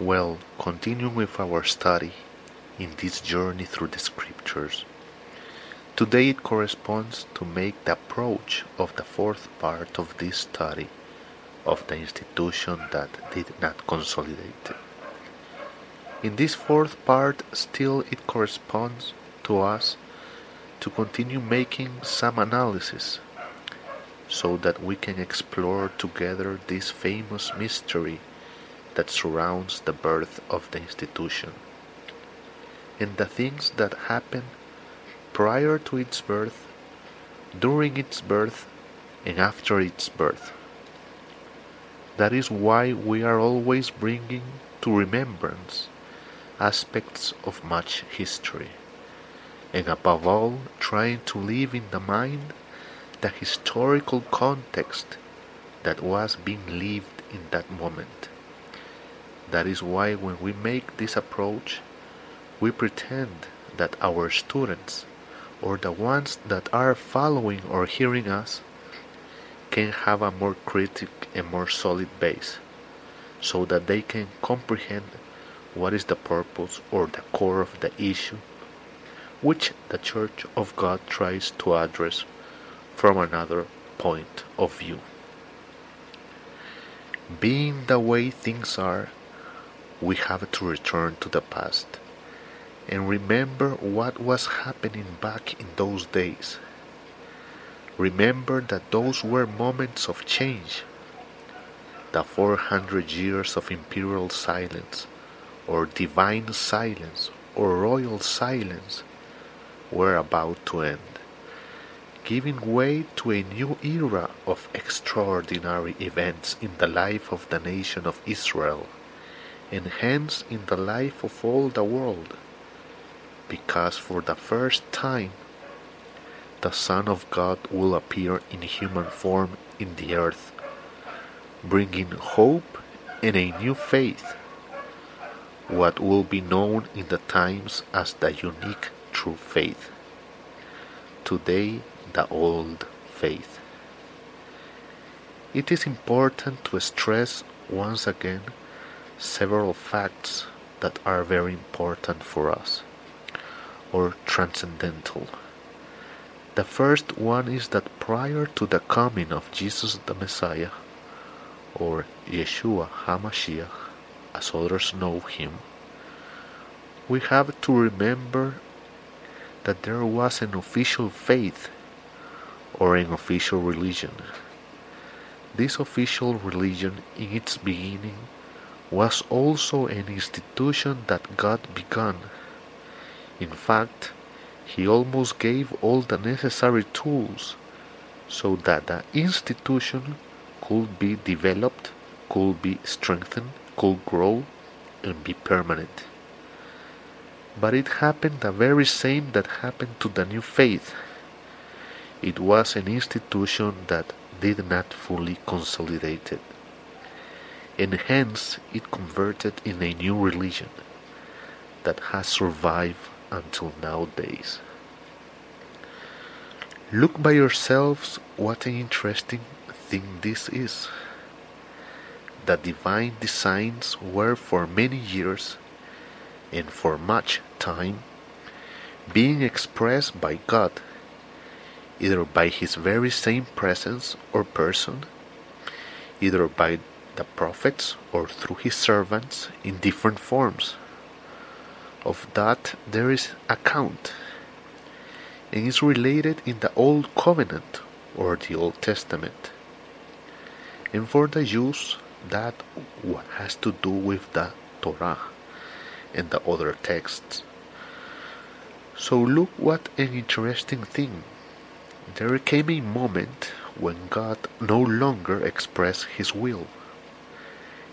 Well, continuing with our study in this journey through the scriptures, today it corresponds to make the approach of the fourth part of this study of the institution that did not consolidate. In this fourth part, still it corresponds to us to continue making some analysis so that we can explore together this famous mystery that surrounds the birth of the institution and the things that happen prior to its birth, during its birth, and after its birth. That is why we are always bringing to remembrance aspects of much history, and above all, trying to leave in the mind the historical context that was being lived in that moment. That is why when we make this approach, we pretend that our students or the ones that are following or hearing us can have a more critic and more solid base so that they can comprehend what is the purpose or the core of the issue which the Church of God tries to address from another point of view. Being the way things are, we have to return to the past and remember what was happening back in those days. Remember that those were moments of change. The 400 years of imperial silence, or divine silence, or royal silence were about to end, giving way to a new era of extraordinary events in the life of the nation of Israel and hence in the life of all the world, because for the first time the Son of God will appear in human form in the earth, bringing hope and a new faith, what will be known in the times as the unique true faith. Today, the old faith. It is important to stress once again several facts that are very important for us or transcendental. The first one is that prior to the coming of Jesus the Messiah, or Yeshua HaMashiach, as others know him, we have to remember that there was an official faith or an official religion. This official religion in its beginning was also an institution that God began. In fact, he almost gave all the necessary tools so that the institution could be developed, could be strengthened, could grow, and be permanent. But it happened the very same that happened to the new faith. It was an institution that did not fully consolidate it and hence it converted in a new religion that has survived until nowadays. Look by yourselves what an interesting thing this is. The divine designs were for many years and for much time being expressed by God, either by His very same presence or person, either by the prophets or through his servants in different forms. Of that there is account and is related in the Old Covenant or the Old Testament. And for the Jews, that what has to do with the Torah and the other texts. So look what an interesting thing. There came a moment when God no longer expressed his will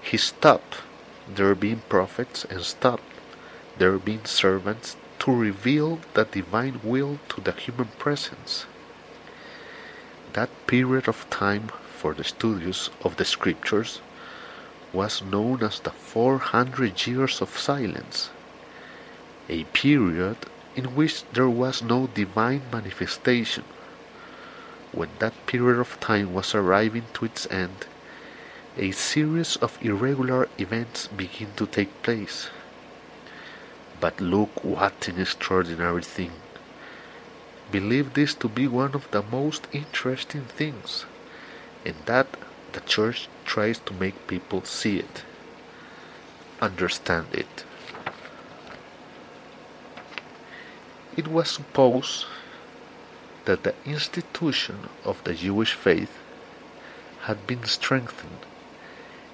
he stopped there being prophets and stopped there being servants to reveal the divine will to the human presence. That period of time for the studies of the scriptures was known as the 400 years of silence, a period in which there was no divine manifestation. When that period of time was arriving to its end, a series of irregular events begin to take place. But look what an extraordinary thing. Believe this to be one of the most interesting things, and that the church tries to make people see it, understand it. It was supposed that the institution of the Jewish faith had been strengthened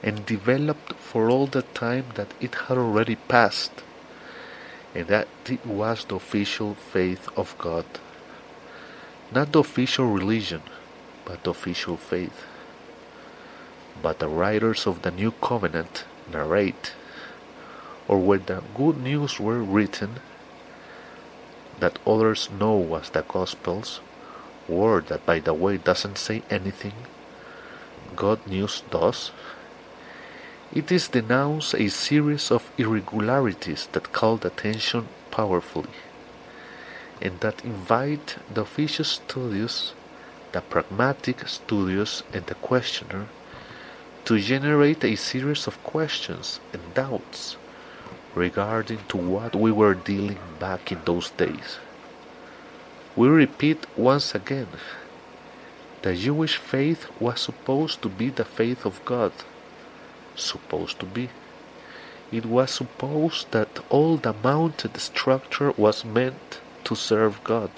and developed for all the time that it had already passed, and that it was the official faith of God. Not the official religion, but the official faith. But the writers of the New Covenant narrate, or when the good news were written, that others know as the Gospels, word that by the way doesn't say anything, God news does, it is denounced a series of irregularities that called attention powerfully, and that invite the officious studious, the pragmatic studious, and the questioner to generate a series of questions and doubts regarding to what we were dealing back in those days. We repeat once again, the Jewish faith was supposed to be the faith of God supposed to be. It was supposed that all the mounted structure was meant to serve God.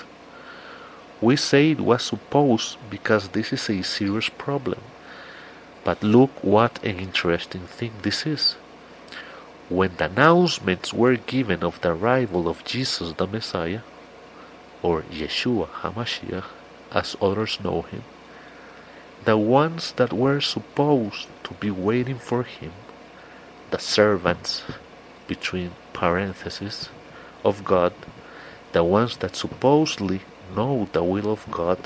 We say it was supposed because this is a serious problem. But look what an interesting thing this is. When the announcements were given of the arrival of Jesus the Messiah, or Yeshua HaMashiach, as others know him, the ones that were supposed to be waiting for him, the servants, between parentheses, of God, the ones that supposedly know the will of God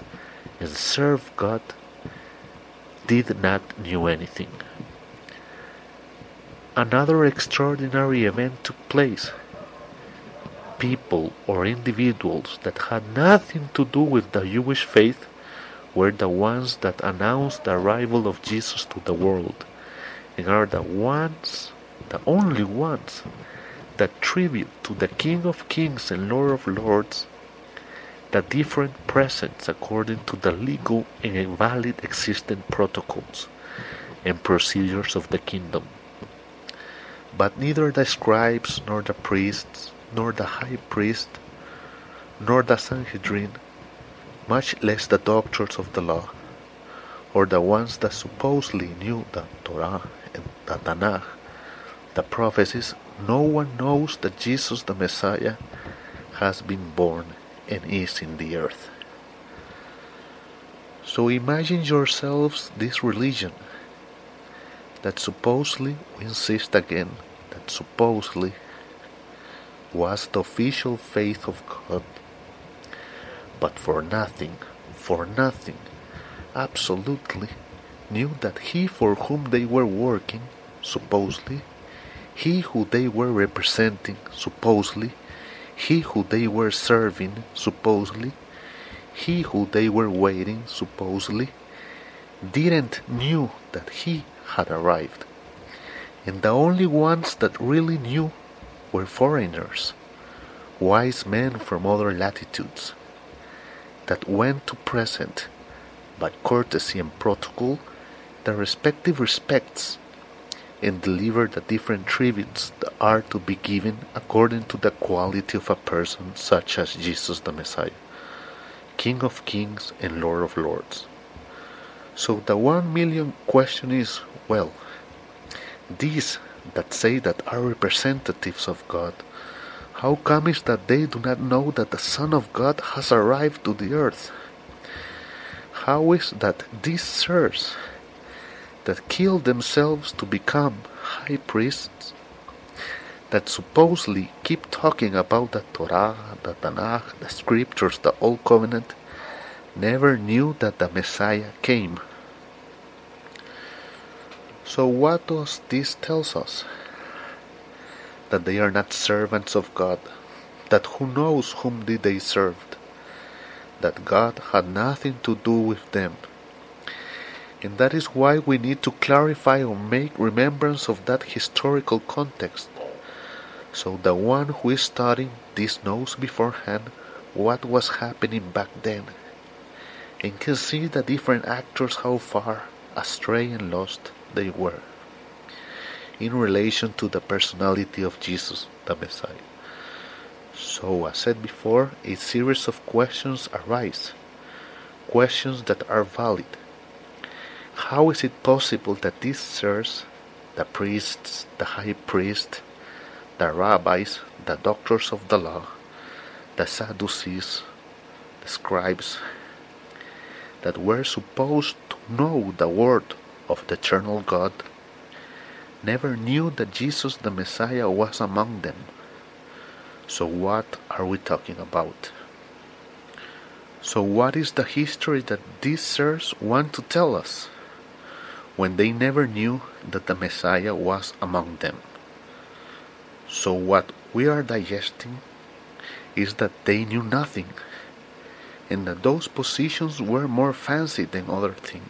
and serve God, did not know anything. Another extraordinary event took place. People or individuals that had nothing to do with the Jewish faith were the ones that announced the arrival of Jesus to the world, and are the ones, the only ones, that tribute to the King of Kings and Lord of Lords the different presents according to the legal and valid existing protocols and procedures of the kingdom. But neither the scribes, nor the priests, nor the high priest, nor the Sanhedrin, much less the doctors of the law, or the ones that supposedly knew the Torah and the Tanakh, the prophecies, no one knows that Jesus the Messiah has been born and is in the earth. So imagine yourselves this religion that supposedly, we insist again, that supposedly was the official faith of God but for nothing, for nothing, absolutely, knew that he for whom they were working, supposedly, he who they were representing, supposedly, he who they were serving, supposedly, he who they were waiting, supposedly, didn't knew that he had arrived. And the only ones that really knew were foreigners, wise men from other latitudes, that went to present, by courtesy and protocol, the respective respects and deliver the different tributes that are to be given according to the quality of a person such as Jesus the Messiah, King of kings and Lord of lords. So the one million question is, well, these that say that are representatives of God how comes it that they do not know that the Son of God has arrived to the earth? How is that these sirs that kill themselves to become high priests, that supposedly keep talking about the Torah, the Tanakh, the scriptures, the Old Covenant, never knew that the Messiah came? So what does this tell us? That they are not servants of God, that who knows whom did they served, that God had nothing to do with them. And that is why we need to clarify or make remembrance of that historical context, so the one who is studying this knows beforehand what was happening back then, and can see the different actors how far astray and lost they were in relation to the personality of Jesus, the Messiah. So, as said before, a series of questions arise, questions that are valid. How is it possible that these sirs, the priests, the high priest, the rabbis, the doctors of the law, the Sadducees, the scribes, that were supposed to know the word of the eternal God, never knew that Jesus the Messiah was among them? So, what are we talking about? So, what is the history that these sirs want to tell us when they never knew that the Messiah was among them? So, what we are digesting is that they knew nothing and that those positions were more fancy than other things.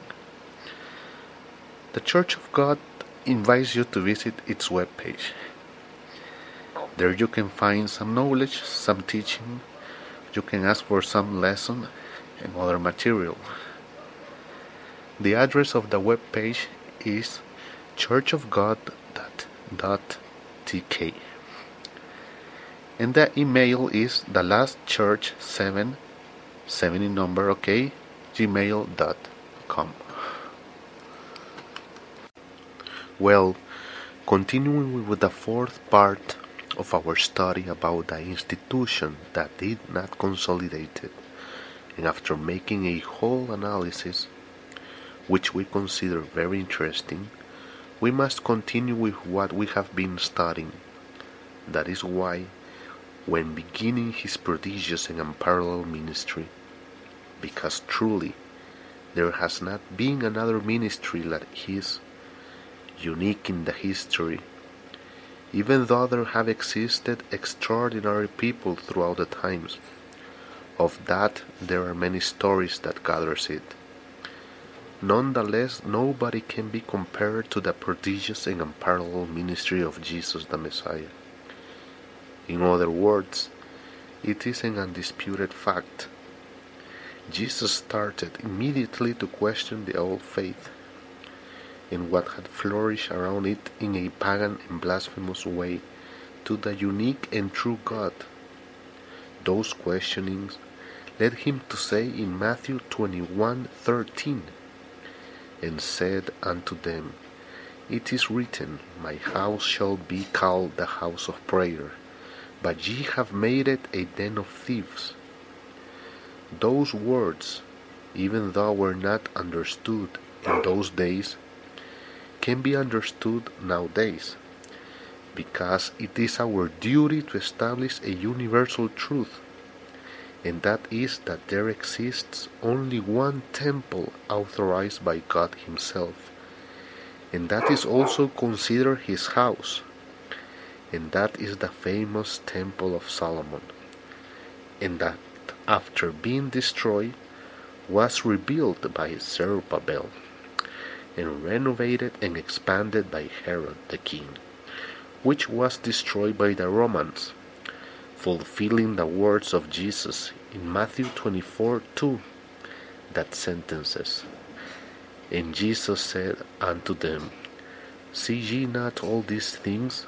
The Church of God invites you to visit its webpage. There you can find some knowledge, some teaching, you can ask for some lesson and other material. The address of the web page is churchofgod.tk and the email is the last church 7 7 in number okay gmail.com well continuing with the fourth part of our study about the institution that did not consolidate it, and after making a whole analysis, which we consider very interesting, we must continue with what we have been studying. That is why, when beginning his prodigious and unparalleled ministry, because truly there has not been another ministry like his, unique in the history even though there have existed extraordinary people throughout the times. Of that there are many stories that gathers it. Nonetheless, nobody can be compared to the prodigious and unparalleled ministry of Jesus the Messiah. In other words, it is an undisputed fact. Jesus started immediately to question the old faith and what had flourished around it in a pagan and blasphemous way to the unique and true God. Those questionings led him to say in Matthew 21:13, and said unto them, It is written, My house shall be called the house of prayer, but ye have made it a den of thieves. Those words, even though were not understood in those days, can be understood nowadays because it is our duty to establish a universal truth and that is that there exists only one temple authorized by God Himself, and that is also considered His house, and that is the famous Temple of Solomon, and that after being destroyed was rebuilt by Zerubbabel and renovated and expanded by Herod the king, which was destroyed by the Romans, fulfilling the words of Jesus in Matthew 24 2 that sentences. And Jesus said unto them, See ye not all these things?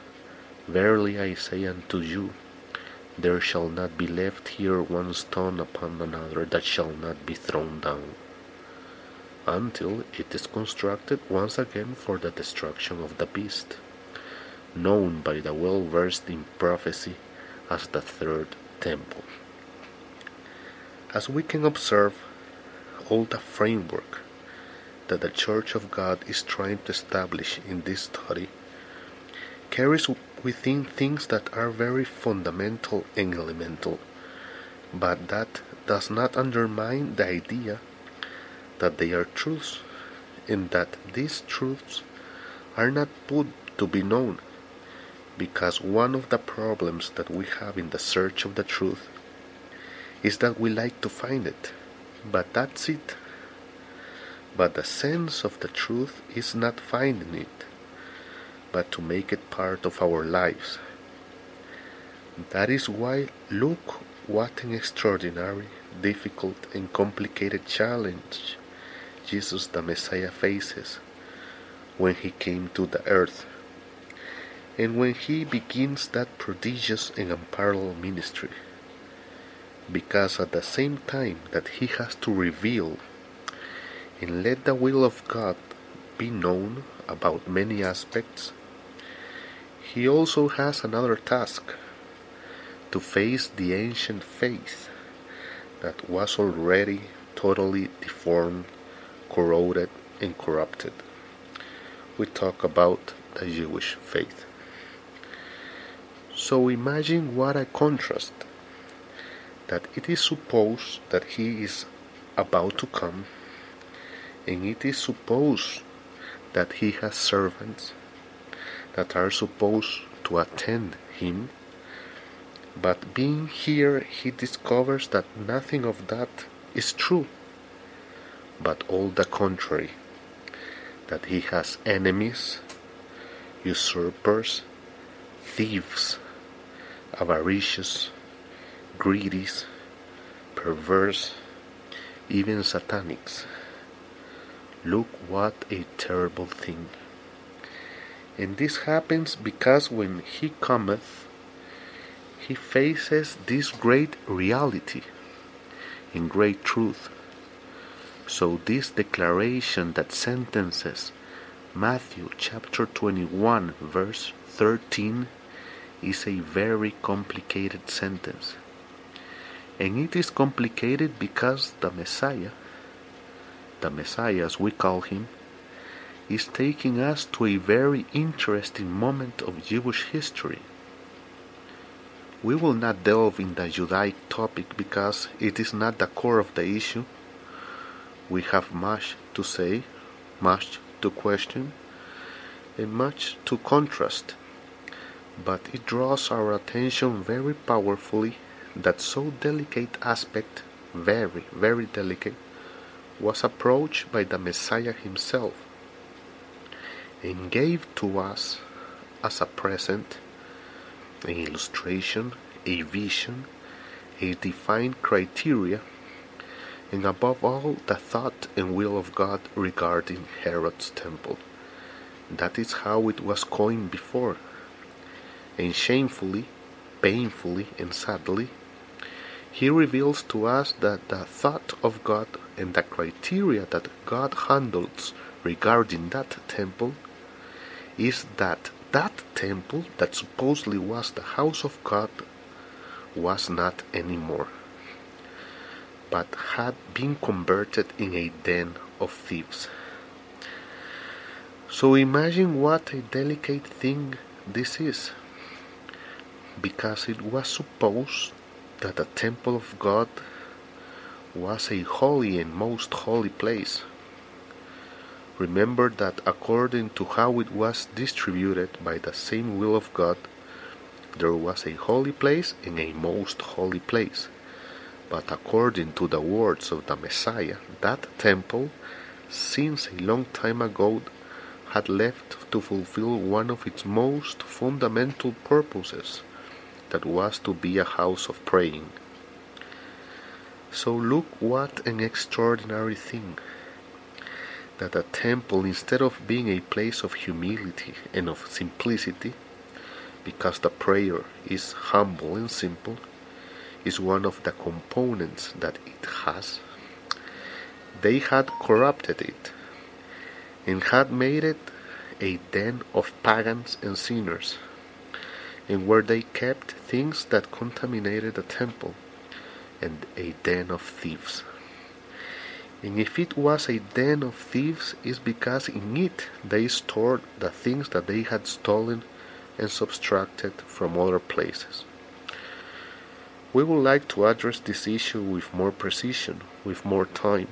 Verily I say unto you, there shall not be left here one stone upon another that shall not be thrown down until it is constructed once again for the destruction of the beast, known by the well versed in prophecy as the Third Temple. As we can observe, all the framework that the Church of God is trying to establish in this study carries within things that are very fundamental and elemental, but that does not undermine the idea that they are truths, and that these truths are not put to be known, because one of the problems that we have in the search of the truth is that we like to find it, but that's it. But the sense of the truth is not finding it, but to make it part of our lives. That is why look what an extraordinary, difficult, and complicated challenge Jesus the Messiah faces when he came to the earth and when he begins that prodigious and unparalleled ministry. Because at the same time that he has to reveal and let the will of God be known about many aspects, he also has another task to face the ancient faith that was already totally deformed, corroded, and corrupted. We talk about the Jewish faith. So imagine what a contrast that it is supposed that he is about to come and it is supposed that he has servants that are supposed to attend him but being here he discovers that nothing of that is true but all the contrary that he has enemies usurpers thieves avaricious, greedy, perverse, even satanics. Look what a terrible thing. And this happens because when he cometh, he faces this great reality in great truth. So this declaration that sentences Matthew chapter 21 verse 13 is a very complicated sentence. And it is complicated because the Messiah, the Messiah as we call him, is taking us to a very interesting moment of Jewish history. We will not delve in the Judaic topic because it is not the core of the issue. We have much to say, much to question, and much to contrast. But it draws our attention very powerfully that so delicate aspect, very, very delicate, was approached by the Messiah himself and gave to us as a present, an illustration, a vision, a defined criteria, and above all the thought and will of God regarding Herod's temple. That is how it was coined before and shamefully, painfully, and sadly, he reveals to us that the thought of God and the criteria that God handles regarding that temple is that that temple that supposedly was the house of God was not anymore, but had been converted in a den of thieves. So imagine what a delicate thing this is because it was supposed that the temple of God was a holy and most holy place. Remember that according to how it was distributed by the same will of God, there was a holy place and a most holy place. But according to the words of the Messiah, that temple, since a long time ago, had left to fulfill one of its most fundamental purposes that was to be a house of praying. So look what an extraordinary thing that a temple, instead of being a place of humility and of simplicity, because the prayer is humble and simple, is one of the components that it has. They had corrupted it and had made it a den of pagans and sinners and where they kept things that contaminated the temple, and a den of thieves. And if it was a den of thieves, it's because in it they stored the things that they had stolen and subtracted from other places. We would like to address this issue with more precision, with more time,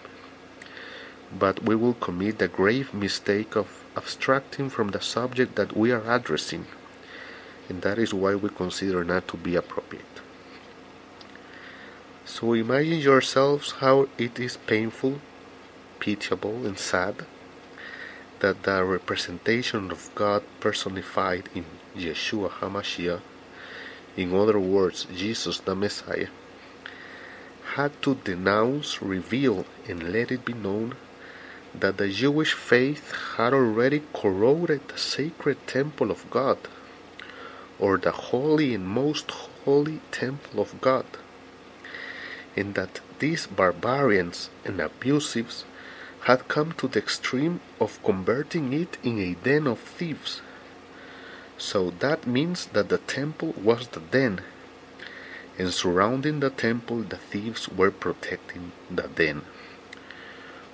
but we will commit the grave mistake of abstracting from the subject that we are addressing and that is why we consider not to be appropriate. So imagine yourselves how it is painful pitiable and sad that the representation of God personified in Yeshua HaMashiach, in other words, Jesus the Messiah, had to denounce, reveal, and let it be known that the Jewish faith had already corroded the sacred temple of God, or the holy and most holy temple of God, and that these barbarians and abusives had come to the extreme of converting it in a den of thieves. So that means that the temple was the den, and surrounding the temple the thieves were protecting the den.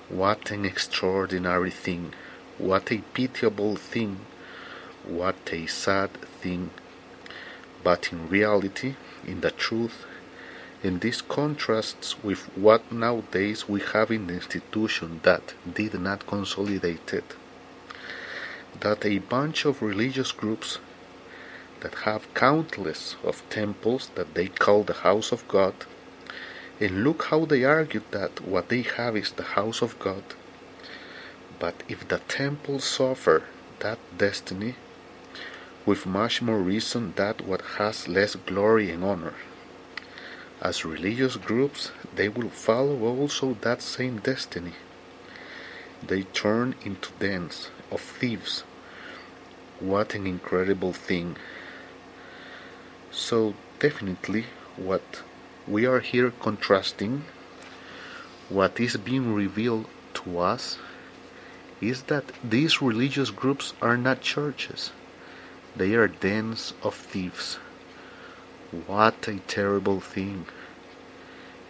What an extraordinary thing! What a pitiable thing! What a sad thing! But in reality, in the truth, and this contrasts with what nowadays we have in the institution that did not consolidate it. That a bunch of religious groups that have countless of temples that they call the house of God and look how they argue that what they have is the house of God. But if the temple suffer that destiny, with much more reason that what has less glory and honor. As religious groups, they will follow also that same destiny. They turn into dens of thieves. What an incredible thing! So, definitely, what we are here contrasting what is being revealed to us is that these religious groups are not churches. They are dens of thieves. What a terrible thing.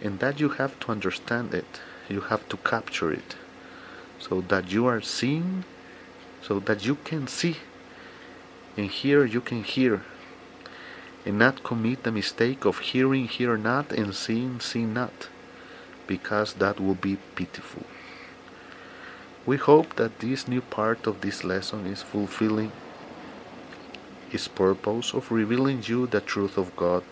And that you have to understand it. You have to capture it. So that you are seeing, so that you can see. And hear you can hear and not commit the mistake of hearing, hear not, and seeing, see not, because that will be pitiful. We hope that this new part of this lesson is fulfilling its purpose of revealing you the truth of God,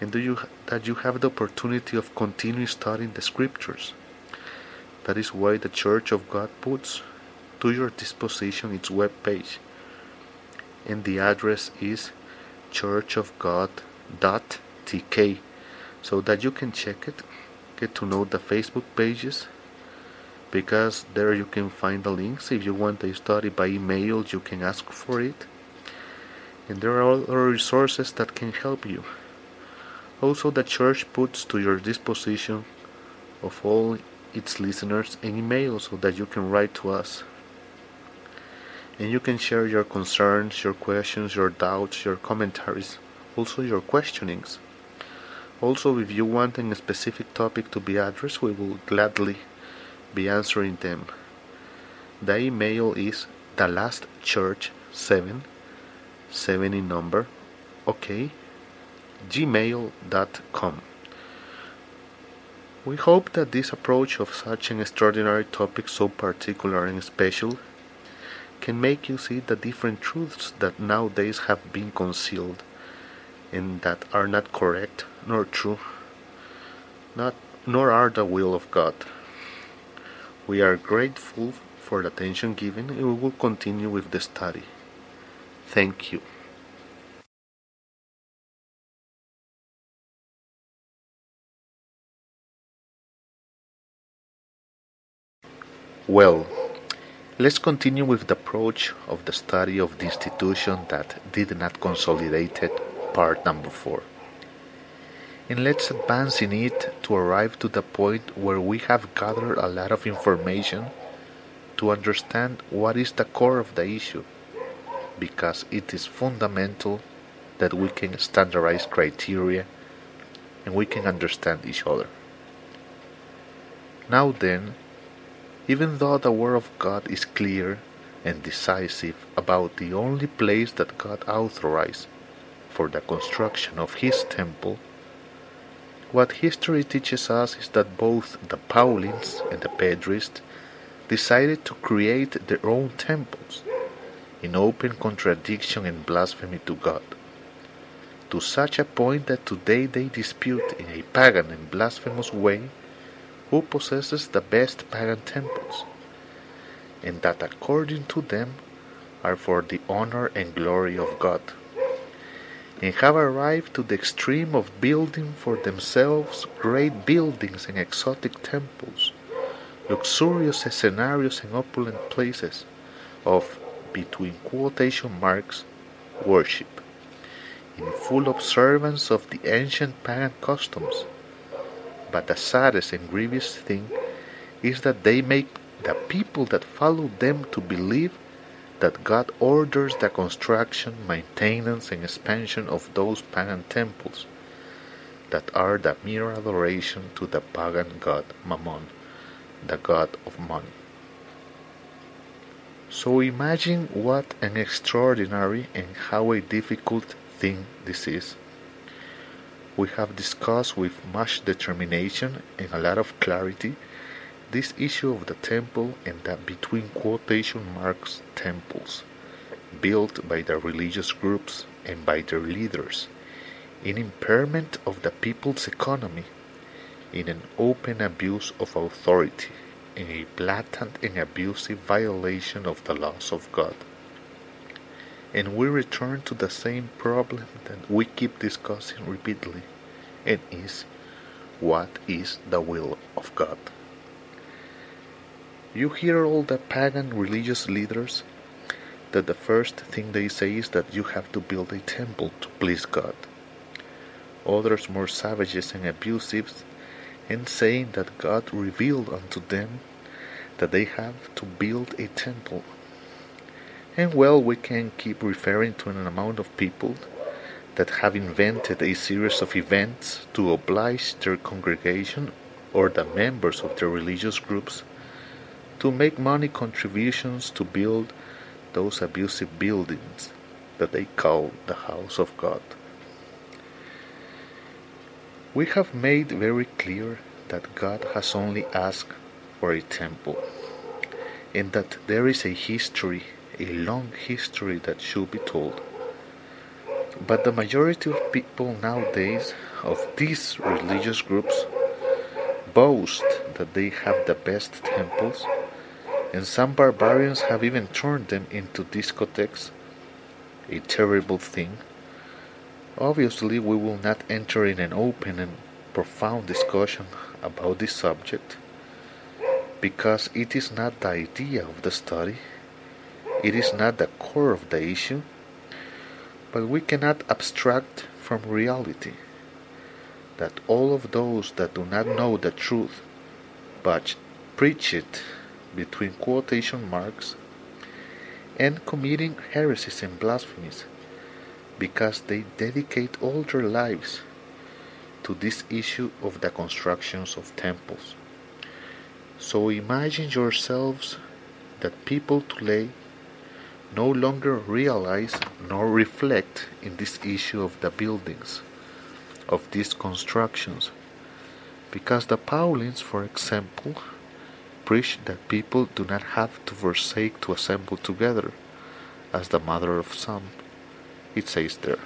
and do you, that you have the opportunity of continuing studying the Scriptures. That is why the Church of God puts to your disposition its web page, and the address is churchofgod.tk so that you can check it, get to know the Facebook pages because there you can find the links. If you want a study by email, you can ask for it. And there are other resources that can help you. Also, the church puts to your disposition of all its listeners an email so that you can write to us and you can share your concerns, your questions, your doubts, your commentaries, also your questionings. Also, if you want a specific topic to be addressed, we will gladly be answering them. The email is the last church 7 7 in number okay gmail.com we hope that this approach of such an extraordinary topic so particular and special can make you see the different truths that nowadays have been concealed and that are not correct nor true, not nor are the will of God. We are grateful for the attention given and we will continue with the study. Thank you. Well, Let's continue with the approach of the study of the institution that did not consolidate it, part number four. And let's advance in it to arrive to the point where we have gathered a lot of information to understand what is the core of the issue, because it is fundamental that we can standardize criteria and we can understand each other. Now then, even though the Word of God is clear and decisive about the only place that God authorized for the construction of His temple, what history teaches us is that both the Paulins and the Pedrists decided to create their own temples in open contradiction and blasphemy to God, to such a point that today they dispute in a pagan and blasphemous way who possesses the best pagan temples, and that according to them are for the honor and glory of God, and have arrived to the extreme of building for themselves great buildings and exotic temples, luxurious scenarios and opulent places of, between quotation marks, worship, in full observance of the ancient pagan customs. But the saddest and grievous thing is that they make the people that follow them to believe that God orders the construction, maintenance, and expansion of those pagan temples that are the mere adoration to the pagan god Mammon, the god of money. So imagine what an extraordinary and how a difficult thing this is. We have discussed with much determination and a lot of clarity this issue of the temple and that between quotation marks temples built by the religious groups and by their leaders in impairment of the people's economy in an open abuse of authority in a blatant and abusive violation of the laws of God. And we return to the same problem that we keep discussing repeatedly, and is what is the will of God? You hear all the pagan religious leaders that the first thing they say is that you have to build a temple to please God. Others more savages and abusive and saying that God revealed unto them that they have to build a temple. And well, we can keep referring to an amount of people that have invented a series of events to oblige their congregation or the members of their religious groups to make money contributions to build those abusive buildings that they call the house of God. We have made very clear that God has only asked for a temple, and that there is a history, a long history that should be told. But the majority of people nowadays of these religious groups boast that they have the best temples, and some barbarians have even turned them into discotheques, a terrible thing. Obviously, we will not enter in an open and profound discussion about this subject because it is not the idea of the study, it is not the core of the issue, but we cannot abstract from reality that all of those that do not know the truth but preach it between quotation marks and committing heresies and blasphemies because they dedicate all their lives to this issue of the constructions of temples. So imagine yourselves that people today no longer realize nor reflect in this issue of the buildings, of these constructions, because the Paulins, for example, preach that people do not have to forsake to assemble together, as the mother of some it says there.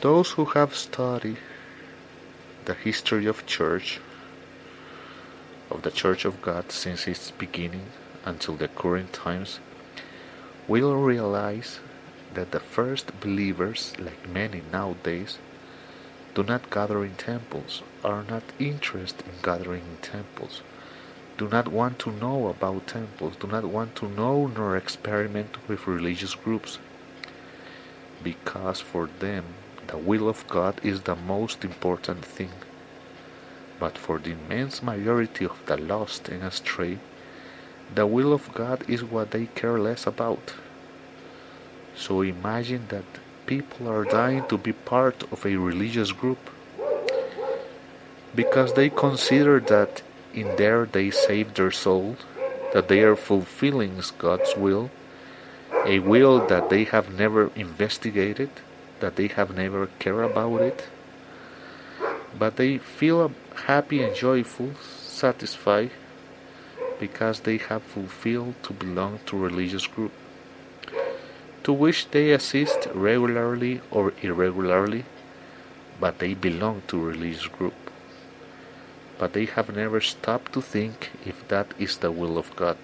Those who have studied the history of church, of the Church of God since its beginning until the current times, will realize that the first believers, like many nowadays, do not gather in temples, are not interested in gathering in temples, do not want to know about temples, do not want to know nor experiment with religious groups, because for them the will of God is the most important thing. But for the immense majority of the lost and astray, the will of God is what they care less about. So imagine that people are dying to be part of a religious group because they consider that in there they save their soul, that they are fulfilling God's will, a will that they have never investigated, that they have never cared about it, but they feel happy and joyful, satisfied, because they have fulfilled to belong to religious group, to which they assist regularly or irregularly, but they belong to religious group. but they have never stopped to think if that is the will of God,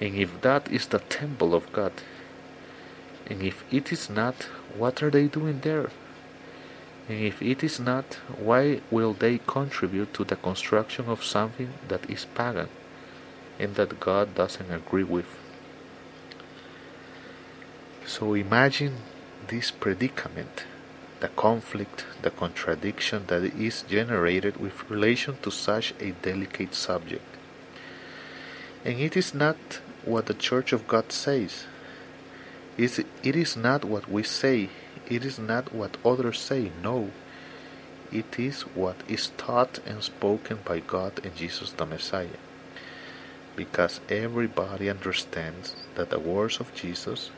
and if that is the temple of God, and if it is not, what are they doing there? And if it is not, why will they contribute to the construction of something that is pagan and that God doesn't agree with? So imagine this predicament, the conflict, the contradiction that is generated with relation to such a delicate subject. And it is not what the Church of God says. It is not what we say it is not what others say, no. It is what is taught and spoken by God and Jesus the Messiah. Because everybody understands that the words of Jesus,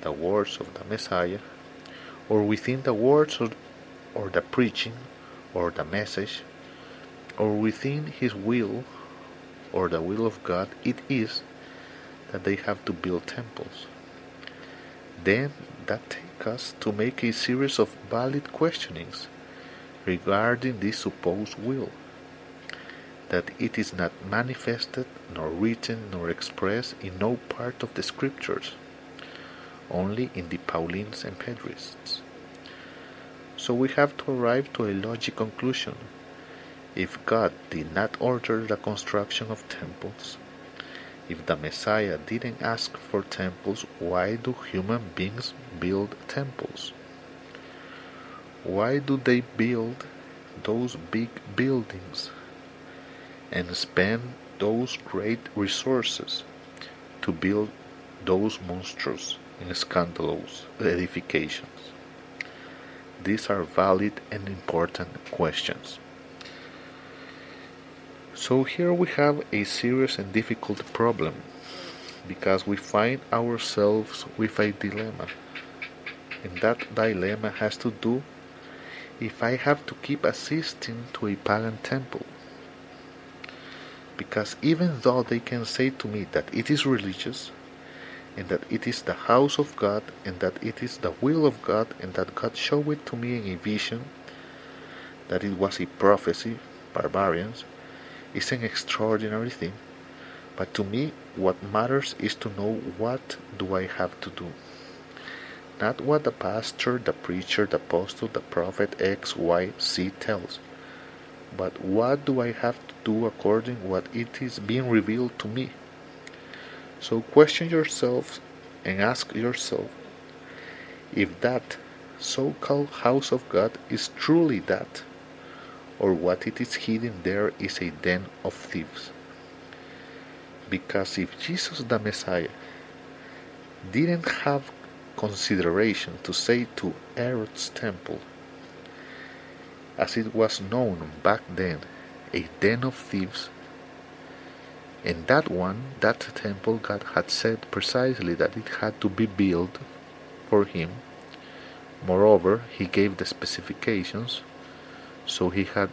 the words of the Messiah, or within the words of, or the preaching, or the message, or within His will, or the will of God, it is that they have to build temples. Then that takes us to make a series of valid questionings regarding this supposed will, that it is not manifested, nor written, nor expressed in no part of the Scriptures, only in the Paulines and Pedrists. So we have to arrive to a logic conclusion. If God did not order the construction of temples, if the Messiah didn't ask for temples, why do human beings build temples? Why do they build those big buildings and spend those great resources to build those monstrous and scandalous edifications? These are valid and important questions. So here we have a serious and difficult problem because we find ourselves with a dilemma. And that dilemma has to do if I have to keep assisting to a pagan temple. Because even though they can say to me that it is religious, and that it is the house of God, and that it is the will of God, and that God showed it to me in a vision, that it was a prophecy, barbarians, is an extraordinary thing, but to me what matters is to know what do I have to do. Not what the pastor, the preacher, the apostle, the prophet X, Y, Z tells, but what do I have to do according what it is being revealed to me. So question yourself and ask yourself if that so-called house of God is truly that or what it is hidden there is a den of thieves. Because if Jesus the Messiah didn't have consideration to say to Herod's temple, as it was known back then, a den of thieves, and that one, that temple, God had said precisely that it had to be built for him. Moreover, he gave the specifications so he had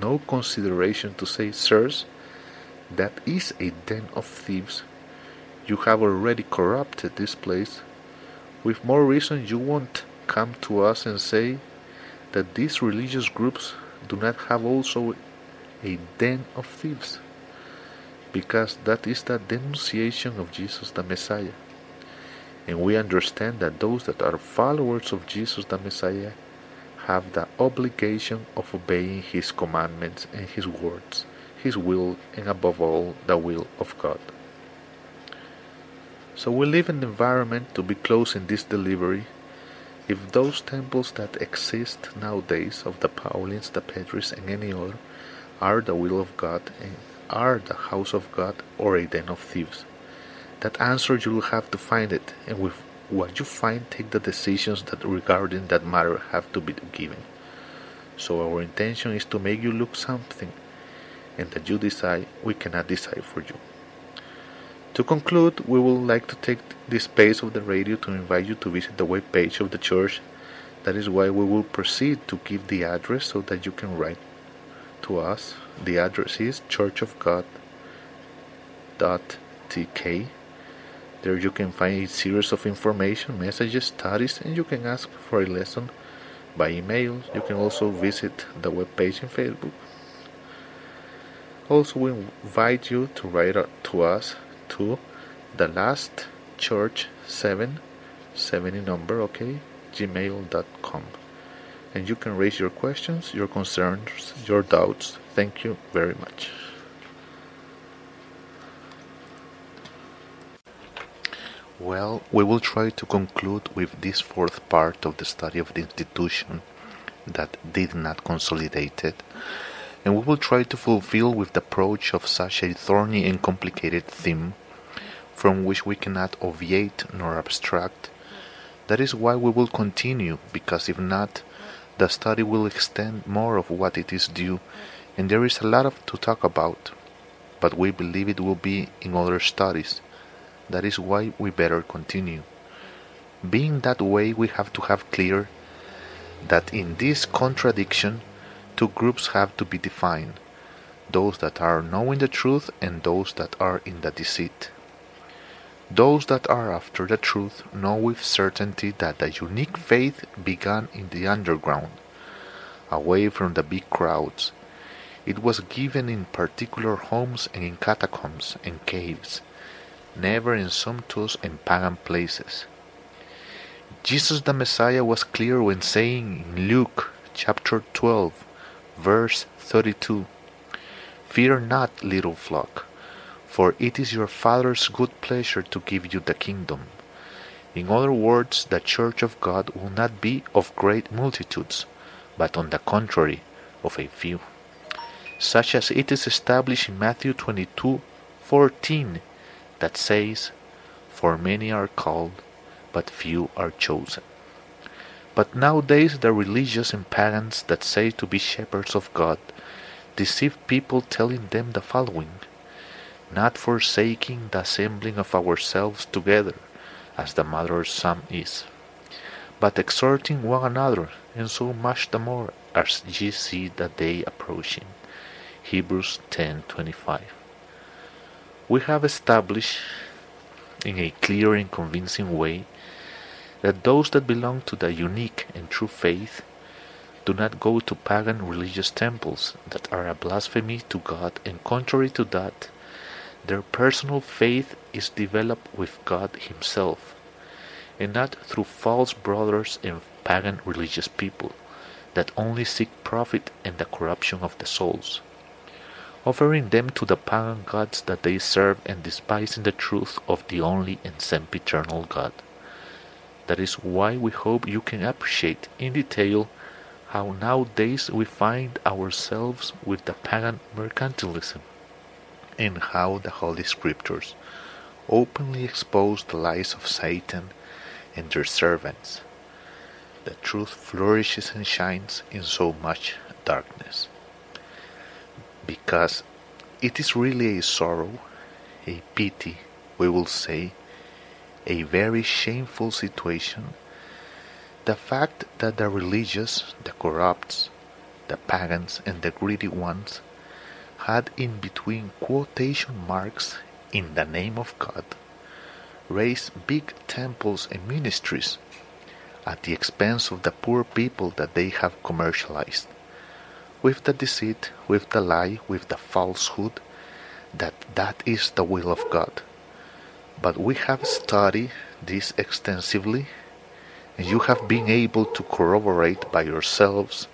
no consideration to say, Sirs, that is a den of thieves. You have already corrupted this place. With more reason, you won't come to us and say that these religious groups do not have also a den of thieves, because that is the denunciation of Jesus the Messiah. And we understand that those that are followers of Jesus the Messiah have the obligation of obeying His commandments and His words, His will, and above all, the will of God. So we live in an environment to be close in this delivery. If those temples that exist nowadays of the Paulins, the Pedris, and any other are the will of God and are the house of God or a den of thieves, that answer you will have to find it, and with what you find, take the decisions that regarding that matter have to be given. So our intention is to make you look something, and that you decide we cannot decide for you. To conclude, we would like to take this space of the radio to invite you to visit the web page of the church. That is why we will proceed to give the address so that you can write to us. The address is churchofgod.tk there you can find a series of information, messages, studies, and you can ask for a lesson by email. You can also visit the web page in Facebook. Also, we invite you to write to us to the last church 7 70 number okay gmail.com and you can raise your questions your concerns your doubts. Thank you very much. Well we will try to conclude with this fourth part of the study of the institution that did not consolidate it. And we will try to fulfill with the approach of such a thorny and complicated theme from which we cannot obviate nor abstract. That is why we will continue, because if not, the study will extend more of what it is due, and there is a lot of to talk about. But we believe it will be in other studies. That is why we better continue. Being that way, we have to have clear that in this contradiction, two groups have to be defined those that are knowing the truth and those that are in the deceit. Those that are after the truth know with certainty that the unique faith began in the underground, away from the big crowds. It was given in particular homes and in catacombs and caves, never in sumptuous and pagan places. Jesus the Messiah was clear when saying in Luke chapter 12 Verse 32 Fear not, little flock, for it is your Father's good pleasure to give you the kingdom. In other words, the church of God will not be of great multitudes, but on the contrary, of a few. Such as it is established in Matthew 22 14, that says, For many are called, but few are chosen. But nowadays the religious and pagans that say to be shepherds of God deceive people telling them the following not forsaking the assembling of ourselves together, as the matter of some is, but exhorting one another, and so much the more as ye see the day approaching. Hebrews 10:25. We have established in a clear and convincing way that those that belong to the unique and true faith do not go to pagan religious temples that are a blasphemy to God, and contrary to that, their personal faith is developed with God Himself, and not through false brothers and pagan religious people that only seek profit and the corruption of the souls, offering them to the pagan gods that they serve and despising the truth of the only and sempiternal God. That is why we hope you can appreciate in detail how nowadays we find ourselves with the pagan mercantilism, and how the Holy Scriptures openly expose the lies of Satan and their servants. The truth flourishes and shines in so much darkness. Because it is really a sorrow, a pity, we will say, a very shameful situation the fact that the religious, the corrupts, the pagans, and the greedy ones had in between quotation marks in the name of God raised big temples and ministries at the expense of the poor people that they have commercialized with the deceit, with the lie, with the falsehood that that is the will of God. But we have studied this extensively, and you have been able to corroborate by yourselves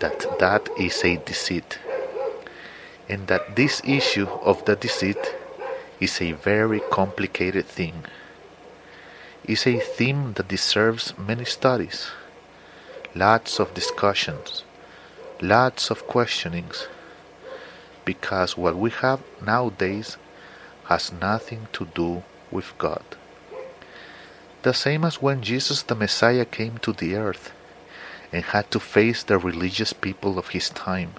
that that is a deceit, and that this issue of the deceit is a very complicated thing. Is a theme that deserves many studies, lots of discussions, lots of questionings, because what we have nowadays has nothing to do with God. The same as when Jesus the Messiah came to the earth and had to face the religious people of his time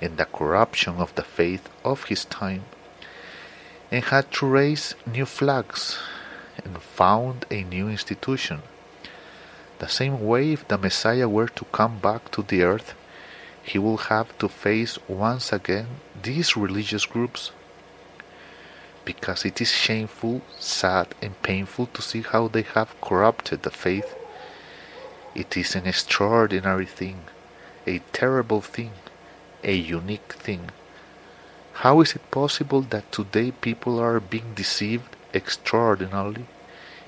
and the corruption of the faith of his time and had to raise new flags and found a new institution. The same way if the Messiah were to come back to the earth, he will have to face once again these religious groups because it is shameful, sad, and painful to see how they have corrupted the faith. It is an extraordinary thing, a terrible thing, a unique thing. How is it possible that today people are being deceived extraordinarily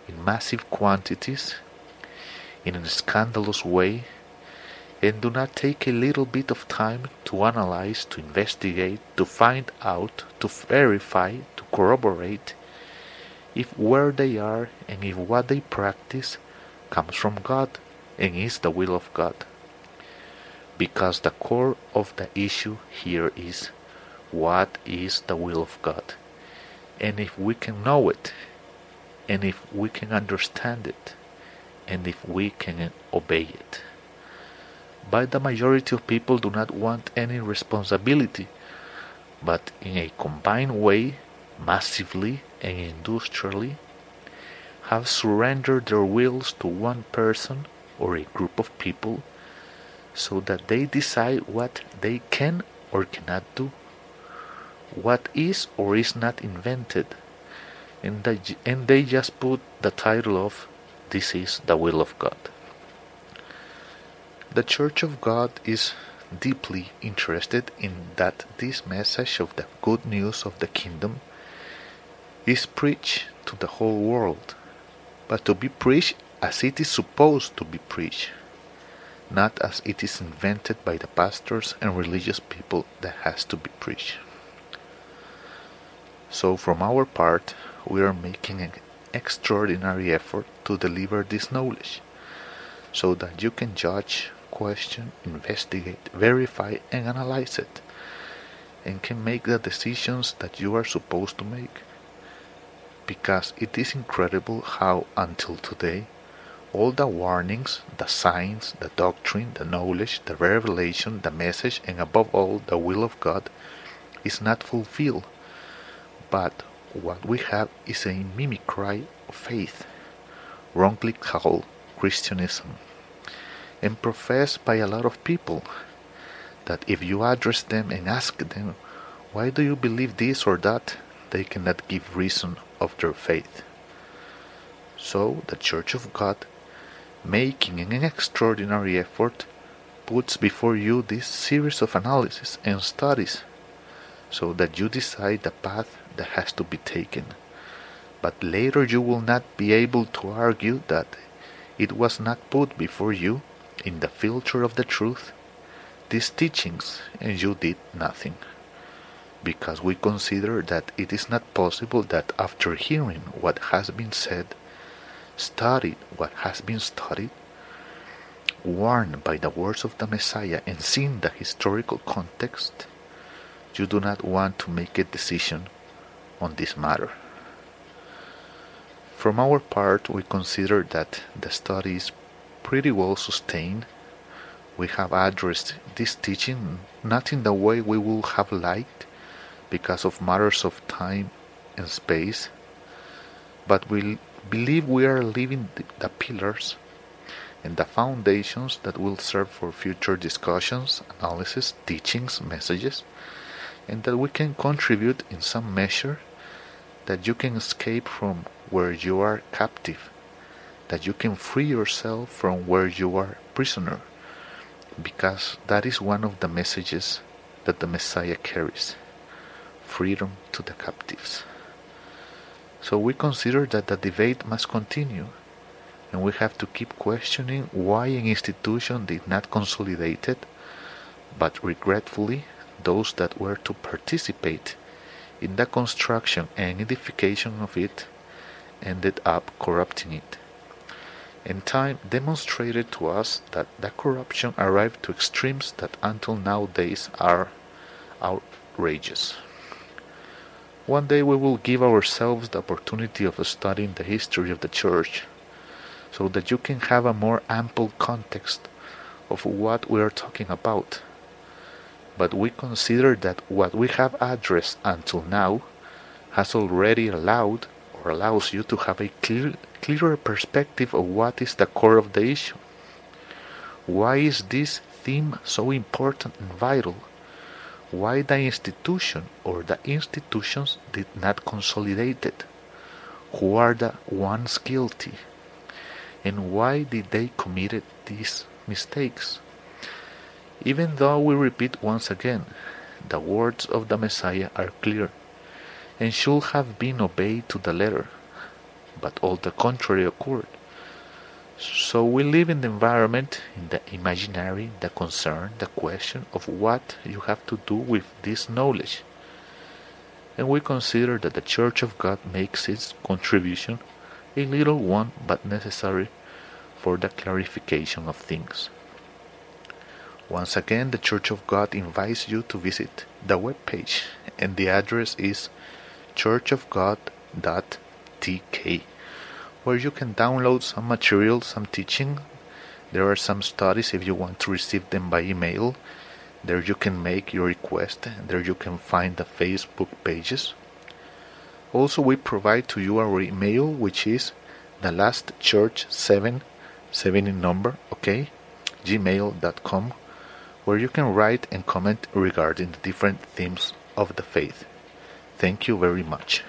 in massive quantities, in a scandalous way, and do not take a little bit of time to analyze, to investigate, to find out, to verify, to corroborate if where they are and if what they practice comes from God and is the will of God. Because the core of the issue here is what is the will of God. And if we can know it, and if we can understand it, and if we can obey it. But the majority of people do not want any responsibility, but in a combined way, massively and industrially, have surrendered their wills to one person or a group of people so that they decide what they can or cannot do, what is or is not invented, and they, and they just put the title of This is the Will of God. The Church of God is deeply interested in that this message of the good news of the kingdom is preached to the whole world, but to be preached as it is supposed to be preached, not as it is invented by the pastors and religious people that has to be preached. So, from our part, we are making an extraordinary effort to deliver this knowledge so that you can judge, question, investigate, verify, and analyze it, and can make the decisions that you are supposed to make. Because it is incredible how, until today, all the warnings, the signs, the doctrine, the knowledge, the revelation, the message, and above all, the will of God is not fulfilled. But what we have is a mimicry of faith, wrongly called Christianism, and professed by a lot of people. That if you address them and ask them, why do you believe this or that, they cannot give reason of their faith. So the Church of God making an extraordinary effort, puts before you this series of analyses and studies so that you decide the path that has to be taken. But later you will not be able to argue that it was not put before you in the filter of the truth these teachings and you did nothing. Because we consider that it is not possible that after hearing what has been said studied what has been studied, warned by the words of the Messiah, and seen the historical context, you do not want to make a decision on this matter. From our part, we consider that the study is pretty well sustained. We have addressed this teaching not in the way we would have liked because of matters of time and space, but we believe we are leaving the pillars and the foundations that will serve for future discussions, analysis, teachings, messages, and that we can contribute in some measure that you can escape from where you are captive, that you can free yourself from where you are prisoner, because that is one of the messages that the Messiah carries freedom to the captives. So we consider that the debate must continue, and we have to keep questioning why an institution did not consolidate it, but regretfully, those that were to participate in the construction and edification of it ended up corrupting it. And time demonstrated to us that the corruption arrived to extremes that until nowadays are outrageous. One day we will give ourselves the opportunity of studying the history of the Church so that you can have a more ample context of what we are talking about. But we consider that what we have addressed until now has already allowed or allows you to have a clear, clearer perspective of what is the core of the issue. Why is this theme so important and vital? Why the institution or the institutions did not consolidate it, who are the ones guilty, and why did they commit these mistakes. Even though we repeat once again, the words of the Messiah are clear and should have been obeyed to the letter, but all the contrary occurred. So we live in the environment, in the imaginary, the concern, the question of what you have to do with this knowledge. And we consider that the Church of God makes its contribution, a little one but necessary for the clarification of things. Once again, the Church of God invites you to visit the web page, and the address is churchofgod.tk where you can download some material, some teaching. There are some studies if you want to receive them by email. There you can make your request. There you can find the Facebook pages. Also, we provide to you our email, which is the last church 7 7 in number, okay, gmail.com, where you can write and comment regarding the different themes of the faith. Thank you very much.